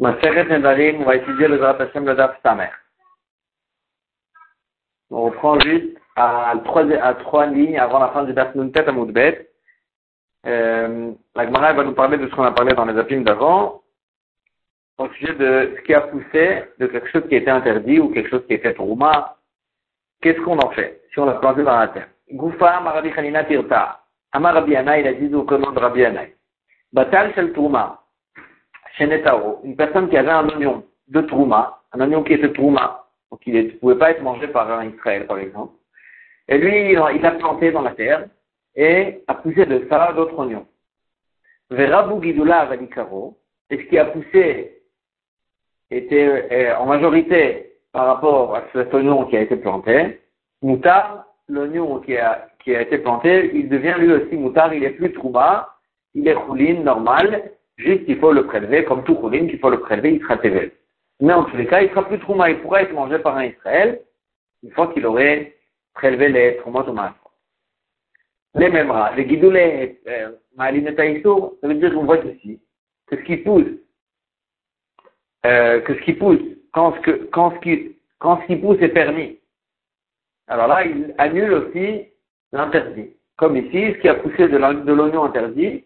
Ma Nedarim, on va étudier le Zrat Hashem, le Daf Samer. On reprend juste à trois, à trois lignes avant la fin du Daf Nuntet à Moudbet. Euh, la Gemara va nous parler de ce qu'on a parlé dans les apimes d'avant, au sujet de ce qui a poussé de quelque chose qui était interdit ou quelque chose qui était trouma. Qu'est-ce qu'on en fait si on l'a planté dans la terre Goufa, Marabi Khanina Tirta. Amar Rabbi il a dit au nom de Rabbi Anai. Batal Shel Trouma une personne qui avait un oignon de Trouma, un oignon qui était Trouma, donc il ne pouvait pas être mangé par un Israël, par exemple. Et lui, il l'a planté dans la terre et a poussé de ça d'autres oignons. Verabou Gidoula Valikaro, et ce qui a poussé était euh, en majorité par rapport à cet oignon qui a été planté. Moutar, l'oignon qui a, qui a été planté, il devient lui aussi moutar, il est plus trouma, il est rouline, normal, Juste, il faut le prélever, comme tout Khulim, qu'il faut le prélever, il sera Tevel. Mais en tous les cas, il sera plus Trouma, il pourra être mangé par un Israël, une fois qu'il aurait prélevé les Troumot Les mêmes rats, les guidoulés, euh, ça veut dire qu'on voit ici que ce qui pousse, euh, que ce qui pousse, quand ce, que, quand, ce qui, quand ce qui pousse est permis, alors là, il annule aussi l'interdit. Comme ici, ce qui a poussé de l'oignon interdit,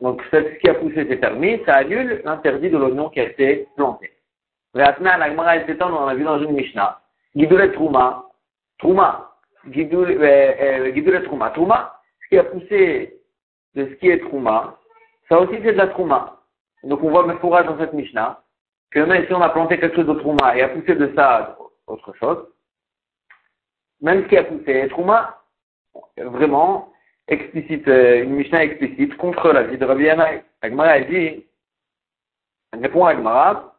donc, ce qui a poussé c'est permis, ça annule l'interdit de l'oignon qui a été planté. Réatna, la Gemara on a vu dans une Mishnah. Gidoule Trouma, Trouma, Gidoule euh, euh, Trouma, Trouma, ce qui a poussé de ce qui est Trouma, ça aussi c'est de la Trouma. Donc on voit fourrage dans cette Mishnah, que même si on a planté quelque chose de Trouma et a poussé de ça autre chose, même ce qui a poussé Trouma, vraiment, explicite, euh, une Mishnah explicite contre la vie de Rabbi Yanaï. Agmara, dit, elle répond à Agmara,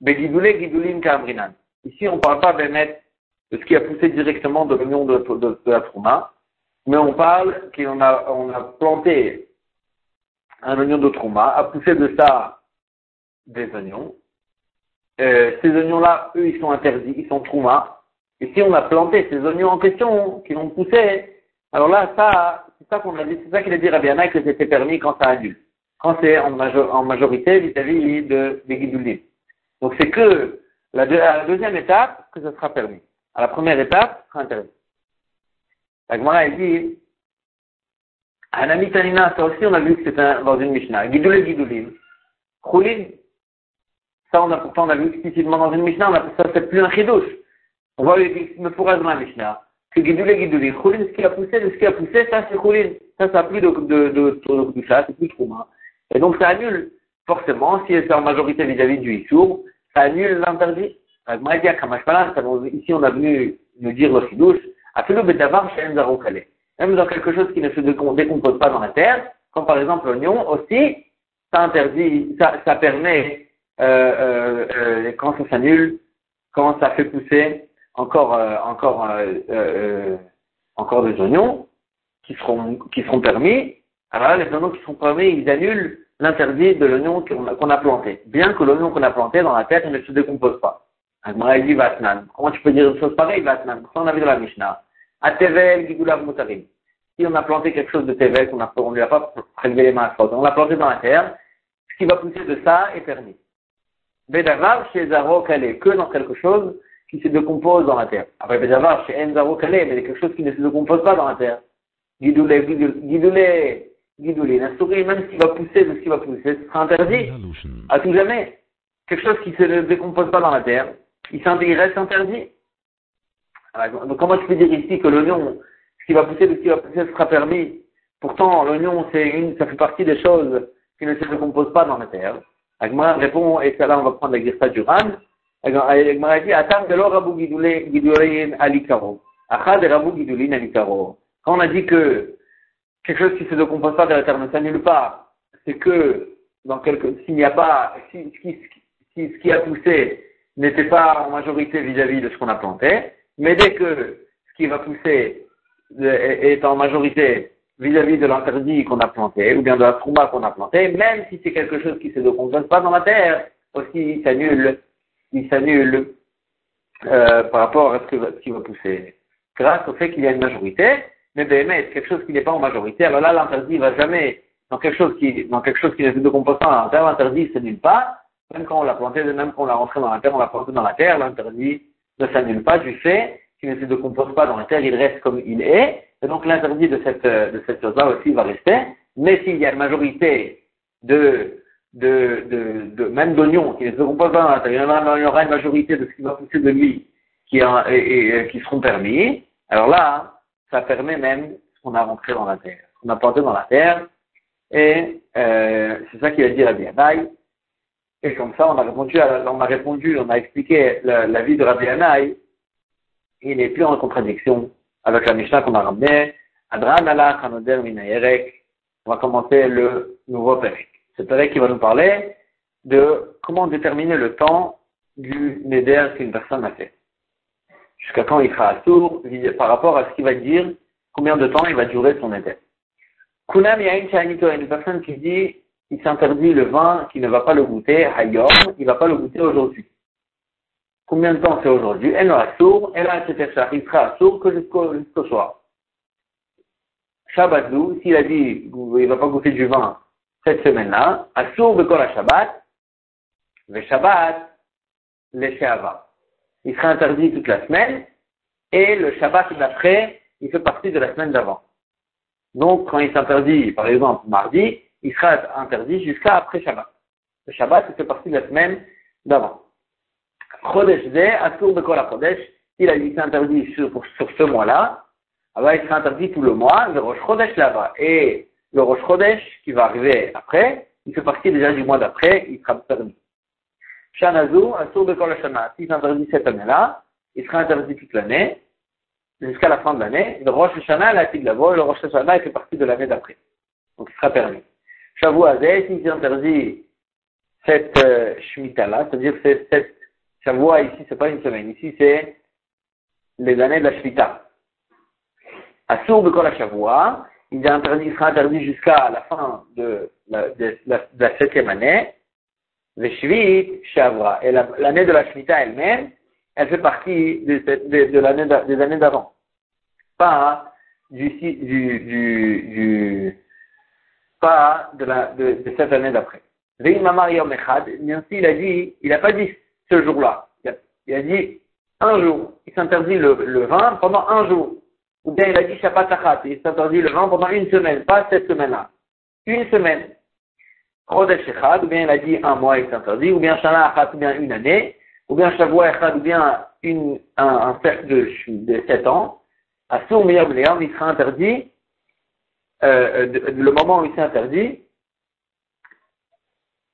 Begidoulé Gidoulim Kamrinan. Ici, on ne parle pas de ce qui a poussé directement de l'oignon de, de, de, la Trouma, mais on parle qu'on a, on a planté un oignon de Trouma, a poussé de ça des oignons. Euh, ces oignons-là, eux, ils sont interdits, ils sont Trouma. Et si on a planté ces oignons en question, qui ont poussé, alors là, ça, c'est ça qu'on a dit, c'est ça qu'il a dit Rabbi que c'était permis quand ça annule. Quand c'est en, majorité vis-à-vis de, des guidoulim. Donc c'est que la, à la deuxième étape que ça sera permis. À la première étape, ça sera interdit. La Gemara, elle dit, Anamitanina, ça aussi on a vu que c'était dans une Mishnah. Gidoulé Gidoulim. Choulin. Ça on a pourtant on a vu explicitement dans une Mishnah, ça c'est plus un chidouche. On voit me pourra dans la Mishnah? Que. Choulin, ce qui a poussé, ce qui a poussé, ça c'est Choulin. Ça, ça n'a plus de, de, de, de, ça, c'est plus Trouma. Et donc ça annule, forcément, si c'est en majorité vis-à-vis du Issour, ça annule l'interdit. Ici, on a venu nous dire le chidouche, même dans quelque chose qui ne se décompose pas dans la terre, comme par exemple l'oignon, aussi, ça interdit, ça, ça permet, euh, euh, euh, quand ça s'annule, quand ça fait pousser encore, euh, encore, euh, euh, encore des oignons qui seront, qui seront permis. Alors là, les oignons qui sont permis, ils annulent l'interdit de l'oignon qu'on a, planté. Bien que l'oignon qu'on a planté dans la terre ne se décompose pas. Vatnan. Comment tu peux dire une chose pareille, Vatnan on a vu dans la Mishnah. À Tevel, Gigulav Mutarim. Si on a planté quelque chose de Tevel, on ne lui a pas prélevé les mains à on l'a planté dans la terre, ce qui va pousser de ça est permis. Bedavar, chez Zaro, que dans quelque chose qui se décompose dans la terre. Après, Béjavar, chez Enzaro Kalé, mais quelque chose qui ne se décompose pas dans la terre. Guidoulé, guidoulé, guidoulé, la souris, même s'il va pousser de ce qui va pousser, ce sera interdit. À tout jamais. Quelque chose qui ne se décompose pas dans la terre, il, reste interdit. donc, comment tu peux dire ici que l'oignon, ce qui va pousser de ce qui va pousser sera permis? Pourtant, l'oignon, c'est une, ça fait partie des choses qui ne se décomposent pas dans la terre. Agma répond, et ça là, on va prendre la Girsa Duran. הגמרא dit, Atam de rabu gidulin alikaro. Achad de rabu gidulin alikaro. Quand on a dit que quelque chose qui se décompose pas de la terre ne s'annule pas, c'est que dans quelque, s'il n'y a pas, si, si, si, ce qui a poussé n'était pas en majorité vis-à-vis de ce qu'on a planté, mais dès que ce qui va pousser est en majorité vis-à-vis de l'interdit qu'on a planté, ou bien de la trouma qu'on a planté, même si c'est quelque chose qui ne se décompose pas dans la terre, aussi s'annule il s'annule euh, par rapport à ce, qui va pousser. Grâce au fait qu'il y a une majorité, mais BMS, quelque chose qui n'est pas en majorité, alors là, l'interdit va jamais, dans quelque chose qui, dans quelque chose qui ne se décompose pas, l'interdit ne s'annule pas, même quand on l'a planté, même quand on l'a rentré dans la terre, on l'a planté dans la terre, l'interdit ne s'annule pas du fait qu'il ne se décompose pas dans la terre, il reste comme il est. Et donc l'interdit de cette, de cette chose-là aussi va rester. Mais s'il y a une majorité de, de, de, de même d'oignons qui ne se décomposent pas dans la terre, il y, aura une majorité de ce qui va pousser de lui qui, et, qui seront permis. Alors là, ça permet même ce qu'on a rentré dans la terre, ce qu'on a planté dans la terre. Et euh, c'est ça qu'il a dit à Rabbi Et comme ça, on a répondu, on a répondu, on a expliqué la, la vie de Rabbi Anaï. Il n'est plus en contradiction avec la Mishnah qu'on a ramenée. Adran Allah Hanoder Minayerek. On va commencer le nouveau Pérec. Ce Pérec qui va nous parler de comment déterminer le temps du Neder qu'une personne a fait. Jusqu'à quand il sera sourd par rapport à ce qu'il va dire, combien de temps il va durer son Neder. Kunam Yain une personne qui dit, il s'interdit le vin, qui ne va pas le goûter, Hayom, il ne va pas le goûter aujourd'hui. Combien de temps c'est aujourd'hui? Elle aura sourd, elle a etc. Il sera sourd que jusqu'au jusqu'au soir. Shabbatou, s'il a dit il ne va pas goûter du vin cette semaine-là, Assour Bekor Shabbat, le Shabbat, le Sheava. Il sera interdit toute la semaine, et le Shabbat d'après, il fait partie de la semaine d'avant. Donc, quand il s'interdit, par exemple, mardi, il sera interdit jusqu'à après Shabbat. Le Shabbat, il fait partie de la semaine d'avant. Chodesh Ze, Asur Bekol Chodesh, il a dit interdit sur, sur ce mois-là, alors il sera interdit tout le mois, le Rosh Chodesh là-bas. Et le Rosh Chodesh qui va arriver après, il fait partie déjà du mois d'après, il sera permis. Shanazu, Asur Bekol Shana, s'il s'interdit cette année-là, il sera interdit toute l'année, jusqu'à la fin de l'année. Le Rosh Hashanah, la le Rosh Hashanah, il fait partie de l'année d'après. Donc il sera permis. Shavu Azeh, s'il s'interdit cette euh, Shemitah-là, c'est-à-dire que cette Shavua ici, c'est pas une semaine. Ici, c'est les années de la Shvita. Assour de la il, interdit, sera interdit jusqu'à la fin de la, septième année. Le Shvit Shavua. Et l'année de la Shvita elle-même, elle fait partie de, l'année des années d'avant. Pas du, pas de, la, de, de cette année d'après. Il a dit, il n'a pas dit ce jour-là. Il, a dit un jour. Il s'interdit le, vin pendant un jour. Ou bien il a dit Shabbat Achat. Il s'interdit le vin pendant une semaine, pas cette semaine-là. Une semaine. Chodesh Echad, ou bien il a dit un mois, il s'interdit, ou bien Shana Achat, ou bien une année, ou bien Shavua Echad, ou bien une, un, un cercle de, de 7 ans. À Sour il sera interdit, euh, le moment où il s'est interdit,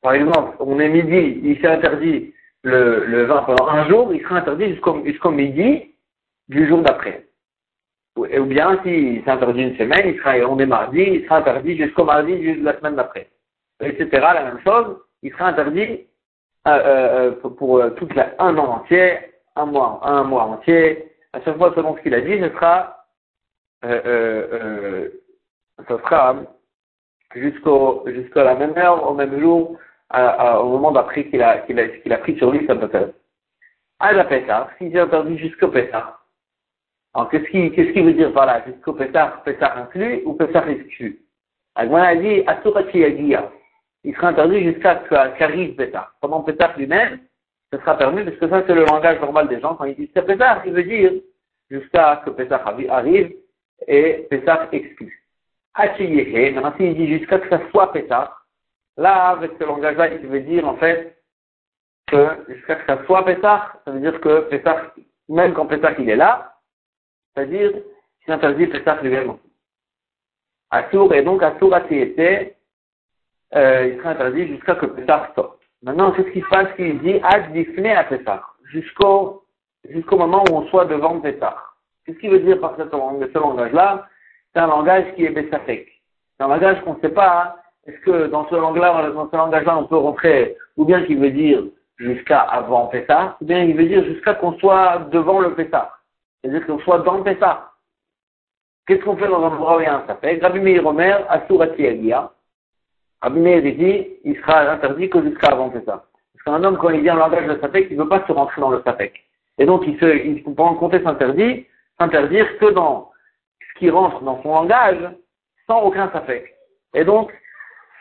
par exemple, on est midi, il s'est interdit le, le vin pendant un jour, il sera interdit jusqu'au jusqu'au midi du jour d'après. Ou, bien, s'il s'interdit une semaine, il sera, on est mardi, il sera interdit jusqu'au mardi de la semaine d'après. Etc. La même chose, il sera interdit euh, euh, pour, pour euh, toute la, un an entier, un mois, un mois entier. À chaque fois, selon ce qu'il a dit, ce sera, euh, euh, euh ce sera jusqu'au jusqu'à la même heure, au même jour, au moment d'après qu'il a, qu'il a, qu'il a pris sur lui sa bataille. À la Pessah, s'il a interdit jusqu'au Pessah. Alors, qu'est-ce qu'il, qu'est-ce qu'il veut dire par là? Jusqu'au Pessah, Pessah inclus ou Pessah exclu? Agman a dit, Asurati Yagia. Il sera interdit jusqu'à qu'arrive Pessah. Pendant Pessah lui-même, ce sera permis parce que ça, c'est le langage normal des gens. Quand ils disent c'est Pessah, il veut dire jusqu'à que Pessah arrive et Pessah exclu. Hachiyehe, maintenant s'il dit jusqu'à que ça soit Pessah, Là, avec ce langage-là, il veut dire en fait que jusqu'à ce que ça soit Pessah, ça veut dire que Pessah, même quand Pessah il est là, c'est-à-dire qu'il interdit Pessah lui-même. Assour, et donc Assour a été, euh, il sera interdit jusqu'à que Pessah sorte. Maintenant, qu'est-ce qui se passe qu'il dit Ad à Pessah, jusqu'au jusqu'au moment où on soit devant Pessah. Qu'est-ce qu'il veut dire par ce, ce langage-là? C'est un langage qui est Bessafek. C'est un langage qu'on ne sait pas hein, est-ce que dans ce langage-là, dans ce langage-là, on peut rentrer, ou bien qu'il veut dire jusqu'à avant Pessah, ou bien il veut dire jusqu'à qu'on soit devant le Pessah. C'est-à-dire qu'on soit dans Pessah. Qu'est-ce qu'on fait dans un endroit où il y a un Safek Rabbi Meir Omer, Asurati Agia. Rabbi Meir dit, il sera interdit que jusqu'à avant Pessah. Parce qu'un homme, quand il dit un langage de Safek, il ne veut pas se rentrer dans le Safek. Et donc, il se, il, pendant compter s'interdit, s'interdire que dans ce qui rentre dans son langage, sans aucun Safek. Et donc,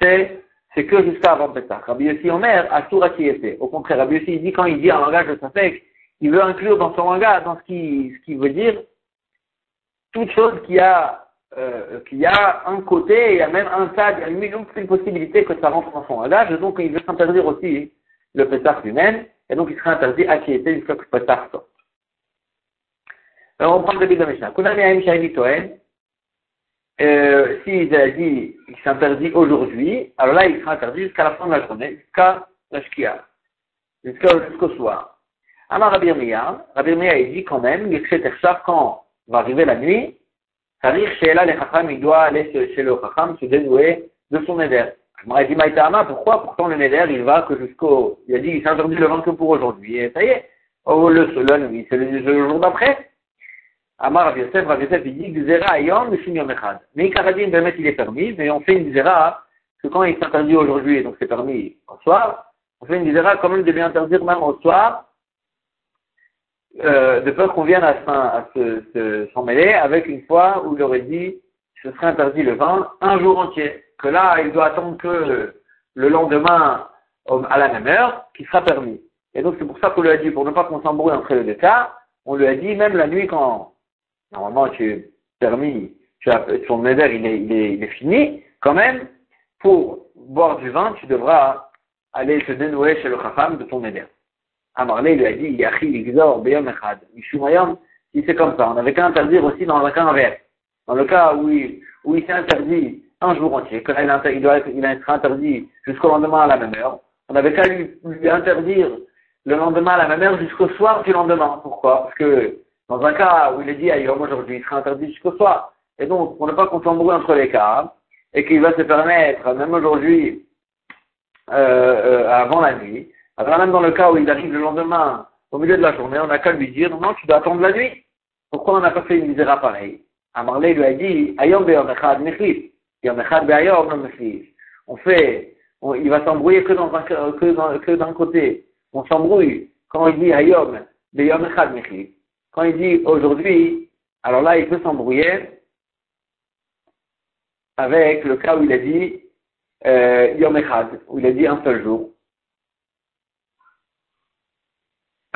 c'est c'est que jusqu'à avant Pessah. Rabbi Yossi Omer, Asura qui était. Au contraire, Rabbi Yossi, dit quand il dit un langage de Safek, il veut inclure dans son langage, dans ce qui, ce qui veut dire, toute chose qui a, euh, qui a un côté, il y a même un tas, il y a une, une possibilité que ça rentre dans son langage, donc il veut s'interdire aussi le Pessah lui-même, et donc il serait interdit à qui était une fois que le Pessah sort. Alors on prend le début de la Mishnah. Kunami euh, s'il a dit qu'il s'interdit aujourd'hui, alors là, il sera interdit jusqu'à la fin de la journée, jusqu'à la shkia, jusqu'au soir. Amar Rabbi Mia, Rabbi Mia, il dit quand même, quand va arriver la nuit, chez là, les Chacham, il doit aller chez le Chacham se dénouer de son éder. Je dit, Maïtama, pourquoi Pourtant, le Neder, il va que jusqu'au, il a dit, il s'est interdit le vent que pour aujourd'hui, et ça y est. Oh, le, le, le, c'est le, le jour d'après. Amar Rav Yosef, Rav Yosef, il dit, Gzera ayom, Mishim Yom Echad. Mais Karadim, permet il est permis, mais on fait une Gzera, que quand il s'interdit aujourd'hui, donc c'est permis au soir, on fait une Gzera quand même de lui interdire même au soir, euh, de peur qu'on vienne à, se, se, s'en mêler avec une fois où il aurait dit, ce serait interdit le vin, un jour entier. Que là, il doit attendre que le lendemain, à la même heure, qui sera permis. Et donc c'est pour ça qu'on lui a dit, pour ne pas qu'on s'embrouille entre les deux on lui a dit, même la nuit quand normalement tu es permis, tu as, ton éder il est, fini, quand même, pour boire du vin, tu devras aller te dénouer chez le chacham de ton éder. Amarlé lui a dit, Yachi Igzor Beyom Echad, Mishumayom, si c'est comme ça, on avait qu'à interdire aussi dans le cas inverse. Dans le cas où il, où il s'est interdit un jour entier, il, doit être, être interdit jusqu'au lendemain à la même heure, on avait qu'à lui, lui interdire le lendemain à la même heure jusqu'au soir du lendemain. Pourquoi? Parce que dans un cas où il est dit ailleurs aujourd'hui, il sera interdit jusqu'au soir. Et donc, pour ne pas qu'on entre les cas, et qu'il va se permettre, même aujourd'hui, euh, euh, avant la nuit, alors même dans le cas où il arrive le lendemain, au milieu de la journée, on n'a qu'à lui dire, non, tu dois attendre la nuit. Pourquoi on n'a pas fait une misère pareille Amarley lui a dit, ayom be'yom echad mechlis. Yom echad mechlis. On fait, il va s'embrouiller que d'un côté. On s'embrouille quand il dit ayom be'yom echad mechlis. Quand il dit aujourd'hui, alors là, il peut s'embrouiller avec le cas où il a dit euh, Yom Echad, où il a dit un seul jour.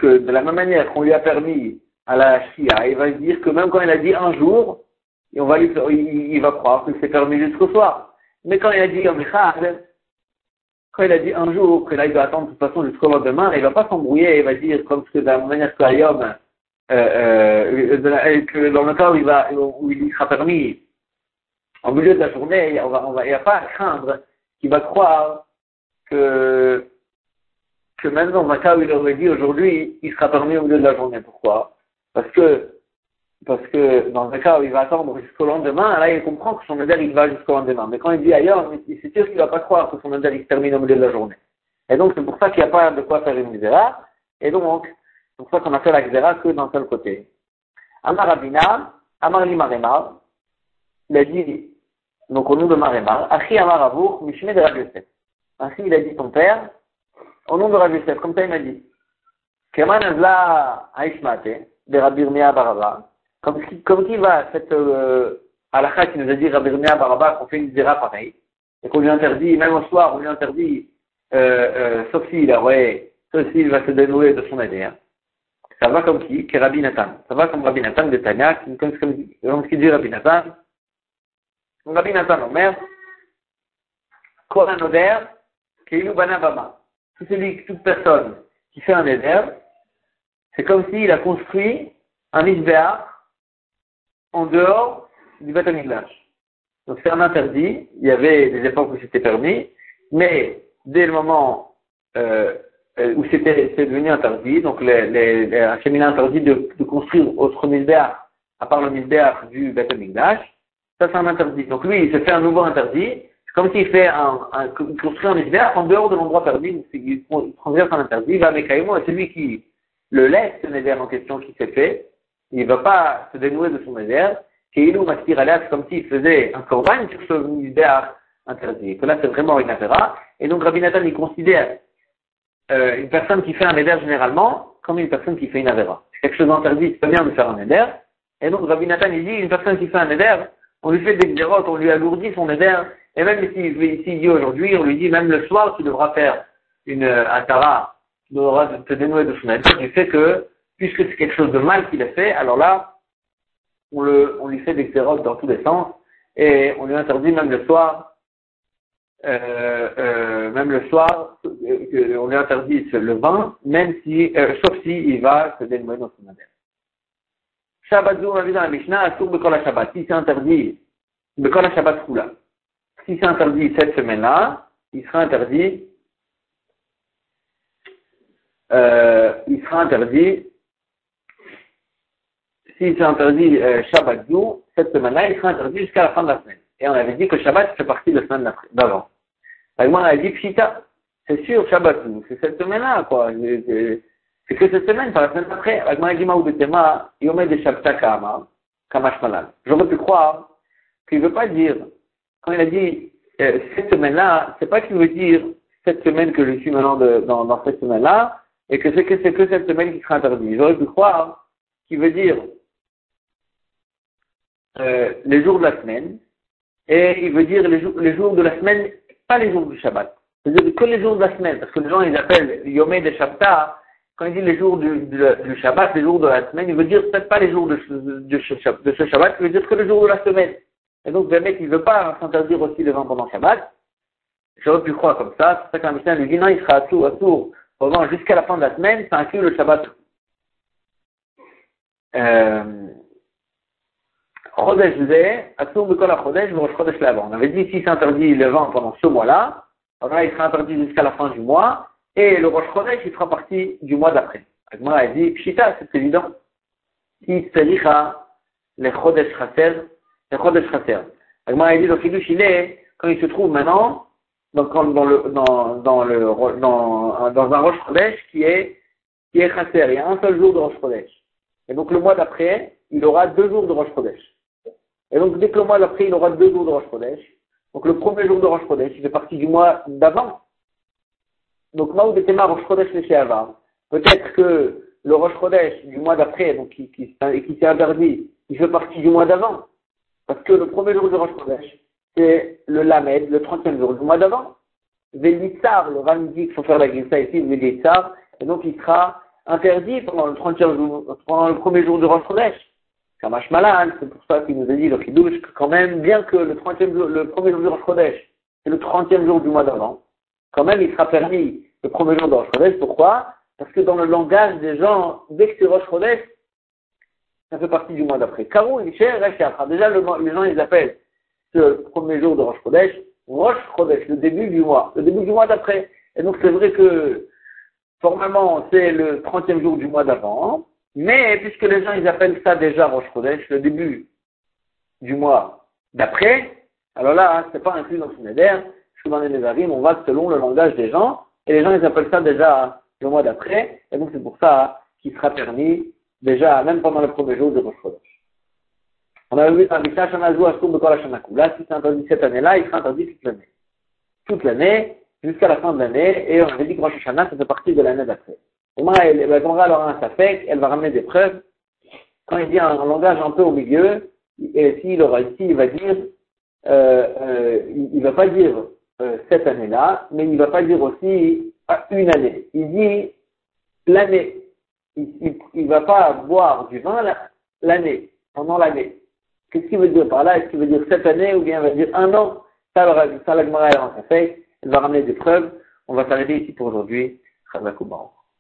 De la même manière qu'on lui a permis à la Shia, il va dire que même quand il a dit un jour, on va lui, il, va croire que c'est permis jusqu'au soir. Mais quand il a dit quand il a dit un jour, que là il doit attendre de toute façon jusqu'au lendemain, il ne va pas s'embrouiller, il va dire comme que de la même manière que Yom, euh, euh, que dans le cas où il, va, où il sera permis en milieu de la journée, il n'y a pas à craindre qu'il va croire que, que même dans un cas où il aurait dit aujourd'hui, il sera permis au milieu de la journée. Pourquoi? Parce que parce que dans un cas où il va attendre jusqu'au lendemain, là il comprend que son modèle il va jusqu'au lendemain. Mais quand il dit ailleurs, c'est sûr qu'il ne va pas croire que son modèle il se termine au milieu de la journée. Et donc c'est pour ça qu'il n'y a pas de quoi faire une misère. Et donc c'est pour ça qu'on a fait la xéra que d'un seul côté. Amar Rabina, Amar li Maremar, il a dit, donc au nom de Maremar, Achi Amar Avour, Mishme de. Ainsi il a dit ton père, au nom de Rabbi Yosef, comme ça il m'a dit. Comme qui, comme qui va cette euh, qui nous a dit Rabbi Baraba qu'on fait une zéra pareille, et qu'on lui interdit, même au soir, on lui interdit, euh, euh, sauf s'il aurait, sauf s'il va se dénouer de son adhère. Ça va comme qui Qui Rabbi Nathan. Ça va comme Rabbi Nathan de comme, comme, comme ce qu'il dit Rabbi Nathan. Rabbi Nathan Omer, Koran Oder, Keilu Banabama. Tout celui, toute personne qui fait un éder, c'est comme s'il a construit un Isbéar en dehors du Beth Donc c'est un interdit. Il y avait des époques où c'était permis, mais dès le moment euh, euh, où c'était devenu interdit, donc les, Hachem a interdit de, construire autre misbéach à part le misbéach du Beth ça c'est un interdit. Donc lui, il se fait un nouveau interdit, comme s'il fait un, un, construit un misbéach en dehors de l'endroit permis, il, il transverse un interdit, il va avec Aïmo, et celui qui le laisse, ce misbéach en question qui s'est fait, il ne va pas se dénouer de son misbéach, et il ou c'est comme s'il faisait un corban sur ce misbéach interdit. Que là c'est vraiment une affaire. Et donc Rabbi Nathan, il considère euh, une personne qui fait un éder généralement comme une personne qui fait une avéra. C'est quelque chose d'interdit, c'est bien de faire un éder. Et donc Rabbi Nathan il dit, une personne qui fait un éder, on lui fait des on lui alourdit son éder, Et même s'il s'il dit aujourd'hui, on lui dit même le soir, tu devras faire une, un tara, tu devras te dénouer de son du fait que, puisque c'est quelque chose de mal qu'il a fait, alors là, on, le, on lui fait des xérox dans tous les sens, et on lui interdit même le soir, euh, euh, même le soir, euh, on lui interdit le vin, même si, euh, sauf si il va se dénouer dans son adhère. Shabbat on a vu dans la Mishnah, Asur Shabbat. Si c'est interdit, Bekol Shabbat Kula. Si c'est interdit cette semaine-là, il sera interdit, euh, il sera interdit, si c'est interdit euh, Shabbat Zou, cette semaine-là, il sera interdit jusqu'à la fin de la semaine. Et on avait dit que Shabbat fait partie de la semaine d'avant. Moi, on avait dit Pshita. C'est sûr, Shabbat c'est cette semaine-là, quoi. C'est que cette semaine, pas la semaine d'après. Agma a dit Maoubetema, Yomé de Shabta Kama, Kamash Malal. J'aurais pu croire qu'il ne veut pas dire, quand il a dit euh, cette semaine-là, c'est pas qu'il veut dire cette semaine que je suis maintenant de, dans, dans cette semaine-là, et que c'est que que cette semaine qui sera interdite. J'aurais pu croire qu'il veut dire euh, les jours de la semaine, et il veut dire les jours, les jours de la semaine, pas les jours du Shabbat. C'est-à-dire que les jours de la semaine, parce que les gens ils appellent Yomé de Shabta, quand il dit les jours du, du, Shabbat, les jours de la semaine, il veut dire peut-être pas les jours de, de, de, ce Shabbat, il veut dire que les jours de la semaine. Et donc, le mec, il veut pas s'interdire aussi les vents pendant Shabbat. J'aurais pu croire comme ça. C'est ça que la lui dit non, il sera à tour, à tour, pendant jusqu'à la fin de la semaine, ça inclut le Shabbat. Euh, Chodesh Zé, Asur Bekol Chodesh, Rosh Chodesh Lavan. On avait dit si c'est interdit le vent pendant ce mois-là, alors là, il sera interdit jusqu'à la fin du mois, et le Rosh Chodesh, il fera partie du mois d'après. Agmara a dit, Pshita, c'est évident. Si Tzericha, le Chodesh Chaser, le Chodesh Chaser. Agmara a dit, le Chidush, il est, quand il se trouve maintenant, dans, dans, le, dans, dans, le, dans, dans un Rosh Chodesh qui est, qui est Chaser. Il y a un seul jour de Rosh Chodesh. Et donc, le mois d'après, il aura deux jours de Rosh Chodesh. Et donc, dès que le mois d'après, il aura deux jours de Rosh Chodesh. Donc, le premier jour de Rosh Chodesh, il fait partie du mois d'avant. Donc, Maoud était Rosh Chodesh Avant. Peut-être que le Rosh Chodesh du mois d'après, donc qui, qui, qui s'est interdit, il fait partie du mois d'avant. Parce que le premier jour du Rosh Chodesh, c'est le Lamed, le 30e jour du mois d'avant. Vélitsar, le Ram qu'il faut faire la ça ici, Vélitsar, et donc il sera interdit pendant le 30e jour, pendant le premier jour du Rosh Chodesh. Kamash Malan, c'est pour ça qu'il nous a dit le Kiddush, que quand même, bien que le 30e jour, le premier jour du Rosh Chodesh, c'est le 30e jour du mois d'avant, quand même, il sera permis le premier jour de Rosh Chodesh. Pourquoi? Parce que dans le langage des gens, dès que c'est Rosh Chodesh, ça fait partie du mois d'après. Karou, Isher, Déjà, le, les gens, ils appellent ce premier jour de Rosh Chodesh, Rosh Chodesh, le début du mois, le début du mois d'après. Et donc, c'est vrai que, formellement, c'est le 30e jour du mois d'avant, mais puisque les gens, ils appellent ça déjà Rosh Chodesh, le début du mois d'après, alors là, hein, c'est pas inclus dans son éder, dans les on va selon le langage des gens, et les gens ils appellent ça déjà le mois d'après, et donc c'est pour ça qu'il sera permis déjà, même pendant le premier jour de Rosh On avait vu dans Mishnah Shanazou Asur Bekol Là, si c'est interdit cette année-là, il sera interdit toute l'année. Toute l'année, jusqu'à la fin de l'année, et on avait dit que Rosh Hashanah, ça fait partie de l'année d'après. Et moi, elle, la Gemara aura un safek, elle va ramener des preuves. Quand il dit un, langage un peu au milieu, et s'il aura ici, il va dire, euh, euh, il, ne va pas dire euh, cette année-là, mais il ne va pas dire aussi à une année. Il dit l'année. Il ne va pas boire du vin l'année, pendant l'année. Qu'est-ce qu'il veut dire par là? Est-ce qu'il veut dire cette année ou bien il va dire un an? Ça, ça la Gemara, elle va ramener des preuves. On va s'arrêter ici pour aujourd'hui.